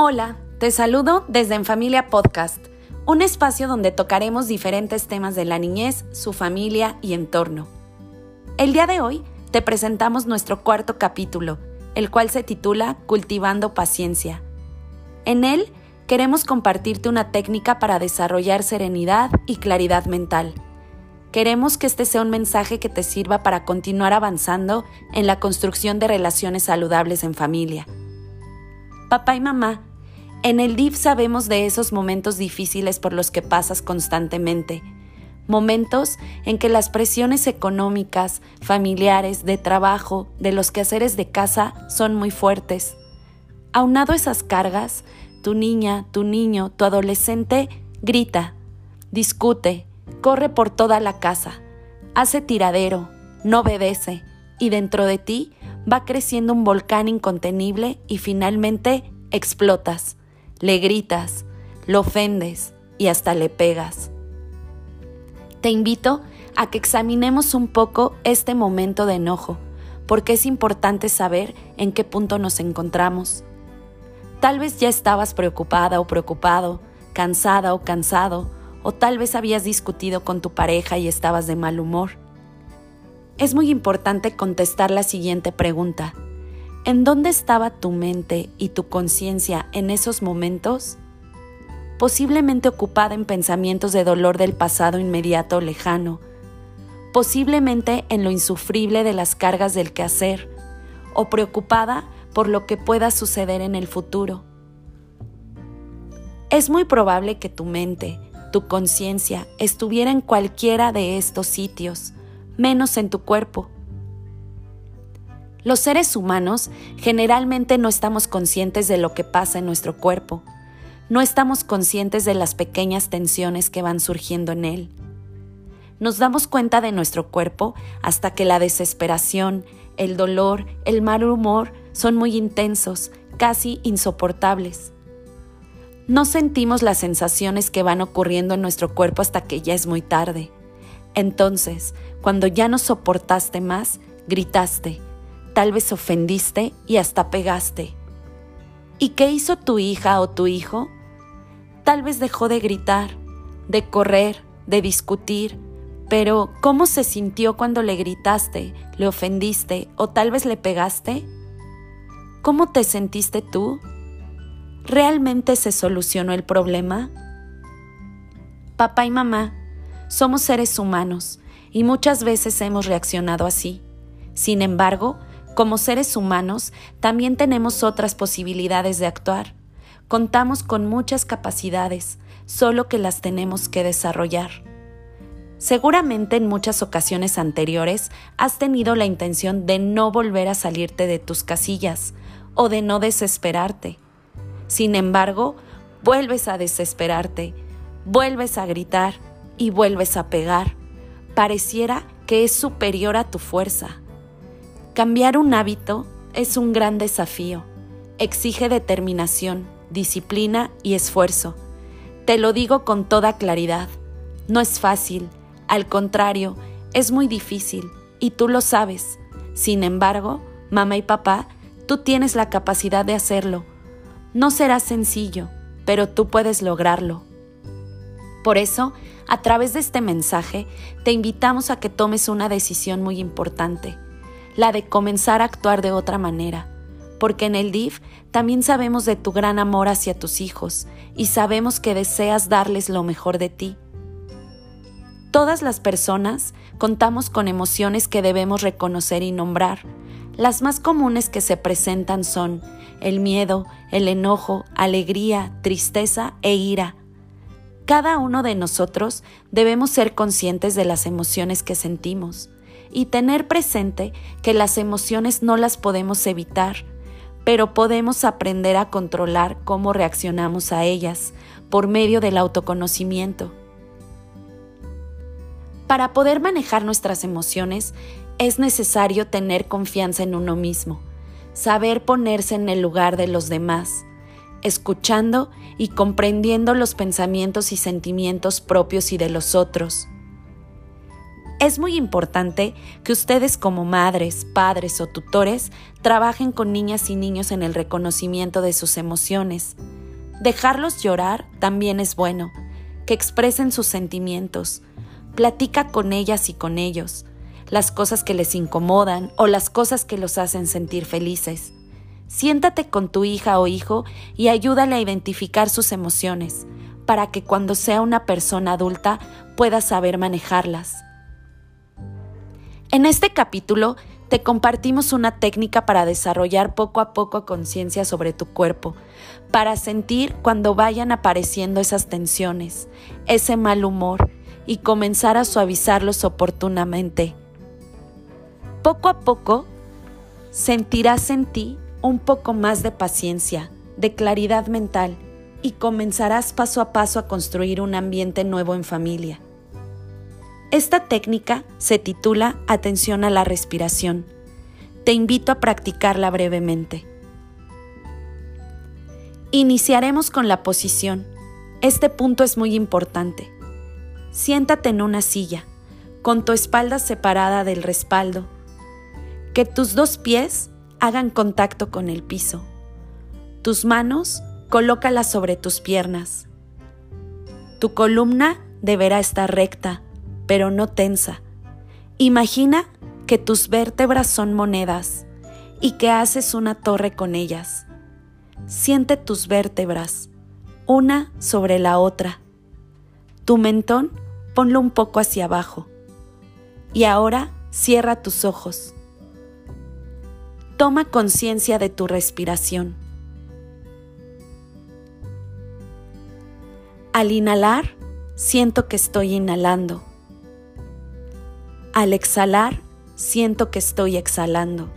Hola, te saludo desde En Familia Podcast, un espacio donde tocaremos diferentes temas de la niñez, su familia y entorno. El día de hoy te presentamos nuestro cuarto capítulo, el cual se titula Cultivando Paciencia. En él queremos compartirte una técnica para desarrollar serenidad y claridad mental. Queremos que este sea un mensaje que te sirva para continuar avanzando en la construcción de relaciones saludables en familia. Papá y mamá en el DIF sabemos de esos momentos difíciles por los que pasas constantemente, momentos en que las presiones económicas, familiares, de trabajo, de los quehaceres de casa son muy fuertes. Aunado esas cargas, tu niña, tu niño, tu adolescente grita, discute, corre por toda la casa, hace tiradero, no obedece, y dentro de ti va creciendo un volcán incontenible y finalmente explotas le gritas, lo ofendes y hasta le pegas. Te invito a que examinemos un poco este momento de enojo, porque es importante saber en qué punto nos encontramos. Tal vez ya estabas preocupada o preocupado, cansada o cansado, o tal vez habías discutido con tu pareja y estabas de mal humor. Es muy importante contestar la siguiente pregunta. ¿En dónde estaba tu mente y tu conciencia en esos momentos? Posiblemente ocupada en pensamientos de dolor del pasado inmediato o lejano, posiblemente en lo insufrible de las cargas del quehacer, o preocupada por lo que pueda suceder en el futuro. Es muy probable que tu mente, tu conciencia estuviera en cualquiera de estos sitios, menos en tu cuerpo los seres humanos generalmente no estamos conscientes de lo que pasa en nuestro cuerpo, no estamos conscientes de las pequeñas tensiones que van surgiendo en él. Nos damos cuenta de nuestro cuerpo hasta que la desesperación, el dolor, el mal humor son muy intensos, casi insoportables. No sentimos las sensaciones que van ocurriendo en nuestro cuerpo hasta que ya es muy tarde. Entonces, cuando ya no soportaste más, gritaste, tal vez ofendiste y hasta pegaste. ¿Y qué hizo tu hija o tu hijo? Tal vez dejó de gritar, de correr, de discutir, pero ¿cómo se sintió cuando le gritaste, le ofendiste o tal vez le pegaste? ¿Cómo te sentiste tú? ¿Realmente se solucionó el problema? Papá y mamá, somos seres humanos y muchas veces hemos reaccionado así. Sin embargo, como seres humanos, también tenemos otras posibilidades de actuar. Contamos con muchas capacidades, solo que las tenemos que desarrollar. Seguramente en muchas ocasiones anteriores has tenido la intención de no volver a salirte de tus casillas o de no desesperarte. Sin embargo, vuelves a desesperarte, vuelves a gritar y vuelves a pegar. Pareciera que es superior a tu fuerza. Cambiar un hábito es un gran desafío. Exige determinación, disciplina y esfuerzo. Te lo digo con toda claridad. No es fácil, al contrario, es muy difícil y tú lo sabes. Sin embargo, mamá y papá, tú tienes la capacidad de hacerlo. No será sencillo, pero tú puedes lograrlo. Por eso, a través de este mensaje, te invitamos a que tomes una decisión muy importante la de comenzar a actuar de otra manera, porque en el DIF también sabemos de tu gran amor hacia tus hijos y sabemos que deseas darles lo mejor de ti. Todas las personas contamos con emociones que debemos reconocer y nombrar. Las más comunes que se presentan son el miedo, el enojo, alegría, tristeza e ira. Cada uno de nosotros debemos ser conscientes de las emociones que sentimos y tener presente que las emociones no las podemos evitar, pero podemos aprender a controlar cómo reaccionamos a ellas por medio del autoconocimiento. Para poder manejar nuestras emociones es necesario tener confianza en uno mismo, saber ponerse en el lugar de los demás, escuchando y comprendiendo los pensamientos y sentimientos propios y de los otros Es muy importante que ustedes como madres, padres o tutores trabajen con niñas y niños en el reconocimiento de sus emociones. Dejarlos llorar también es bueno, que expresen sus sentimientos. Platica con ellas y con ellos, las cosas que les incomodan o las cosas que los hacen sentir felices. Siéntate con tu hija o hijo y ayúdale a identificar sus emociones, para que cuando sea una persona adulta pueda saber manejarlas. En este capítulo te compartimos una técnica para desarrollar poco a poco conciencia sobre tu cuerpo, para sentir cuando vayan apareciendo esas tensiones, ese mal humor y comenzar a suavizarlos oportunamente. Poco a poco sentirás en ti un poco más de paciencia, de claridad mental y comenzarás paso a paso a construir un ambiente nuevo en familia. Esta técnica se titula Atención a la respiración. Te invito a practicarla brevemente. Iniciaremos con la posición. Este punto es muy importante. Siéntate en una silla, con tu espalda separada del respaldo. Que tus dos pies hagan contacto con el piso. Tus manos colócalas sobre tus piernas. Tu columna deberá estar recta pero no tensa. Imagina que tus vértebras son monedas y que haces una torre con ellas. Siente tus vértebras, una sobre la otra. Tu mentón ponlo un poco hacia abajo. Y ahora cierra tus ojos. Toma conciencia de tu respiración. Al inhalar, siento que estoy inhalando. Al exhalar, siento que estoy exhalando.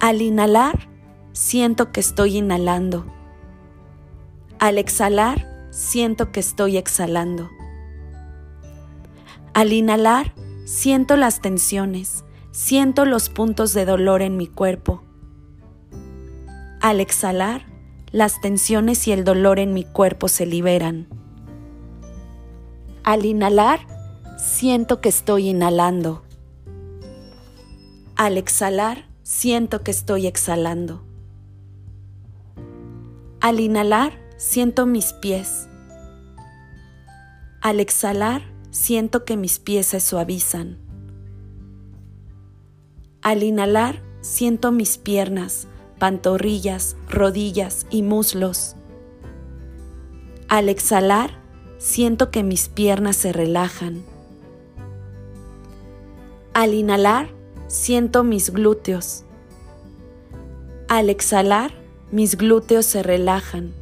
Al inhalar, siento que estoy inhalando. Al exhalar, siento que estoy exhalando. Al inhalar, siento las tensiones, siento los puntos de dolor en mi cuerpo. Al exhalar, las tensiones y el dolor en mi cuerpo se liberan. Al inhalar, siento que estoy inhalando. Al exhalar, siento que estoy exhalando. Al inhalar, siento mis pies. Al exhalar, siento que mis pies se suavizan. Al inhalar, siento mis piernas, pantorrillas, rodillas y muslos. Al exhalar, siento que mis piernas se relajan. Al inhalar, siento mis glúteos. Al exhalar, mis glúteos se relajan.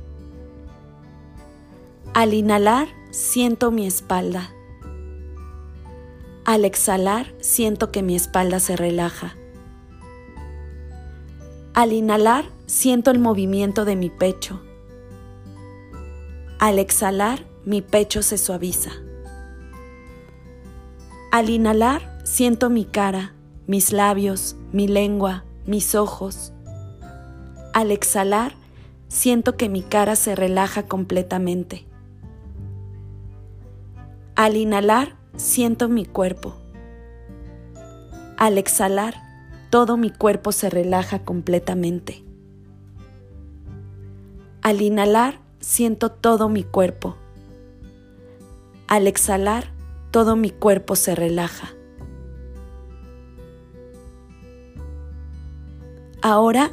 Al inhalar, siento mi espalda. Al exhalar, siento que mi espalda se relaja. Al inhalar, siento el movimiento de mi pecho. Al exhalar, mi pecho se suaviza. Al inhalar, Siento mi cara, mis labios, mi lengua, mis ojos. Al exhalar, siento que mi cara se relaja completamente. Al inhalar, siento mi cuerpo. Al exhalar, todo mi cuerpo se relaja completamente. Al inhalar, siento todo mi cuerpo. Al exhalar, todo mi cuerpo se relaja. Ahora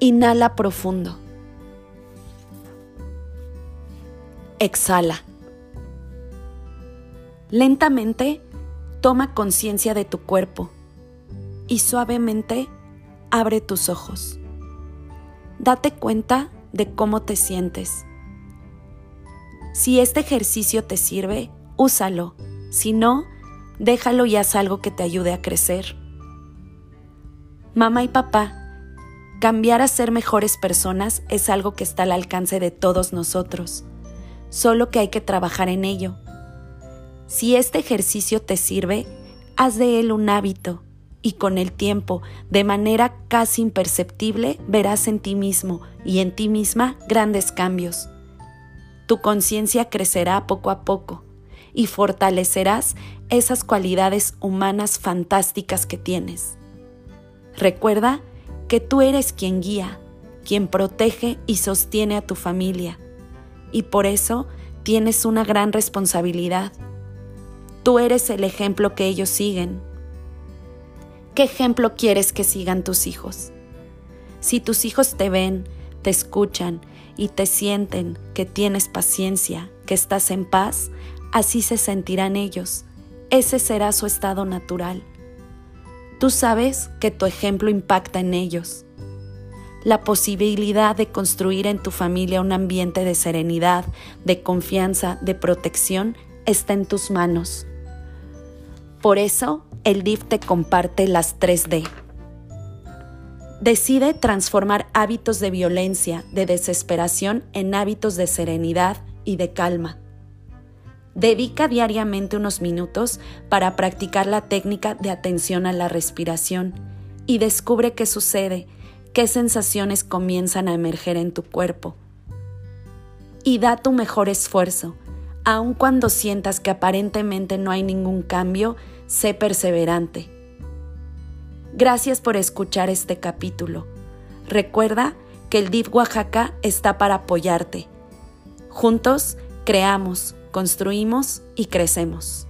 inhala profundo. Exhala. Lentamente toma conciencia de tu cuerpo y suavemente abre tus ojos. Date cuenta de cómo te sientes. Si este ejercicio te sirve, úsalo. Si no, déjalo y haz algo que te ayude a crecer. Mamá y papá, Cambiar a ser mejores personas es algo que está al alcance de todos nosotros, solo que hay que trabajar en ello. Si este ejercicio te sirve, haz de él un hábito y con el tiempo, de manera casi imperceptible, verás en ti mismo y en ti misma grandes cambios. Tu conciencia crecerá poco a poco y fortalecerás esas cualidades humanas fantásticas que tienes. Recuerda que tú eres quien guía, quien protege y sostiene a tu familia, y por eso tienes una gran responsabilidad. Tú eres el ejemplo que ellos siguen. ¿Qué ejemplo quieres que sigan tus hijos? Si tus hijos te ven, te escuchan y te sienten que tienes paciencia, que estás en paz, así se sentirán ellos. Ese será su estado natural. Tú sabes que tu ejemplo impacta en ellos. La posibilidad de construir en tu familia un ambiente de serenidad, de confianza, de protección, está en tus manos. Por eso, el DIF te comparte las 3D. Decide transformar hábitos de violencia, de desesperación en hábitos de serenidad y de calma. Dedica diariamente unos minutos para practicar la técnica de atención a la respiración y descubre qué sucede, qué sensaciones comienzan a emerger en tu cuerpo. Y da tu mejor esfuerzo. Aun cuando sientas que aparentemente no hay ningún cambio, sé perseverante Gracias por escuchar este capítulo. Recuerda que el DIF Oaxaca está para apoyarte. Juntos creamos, construimos y crecemos.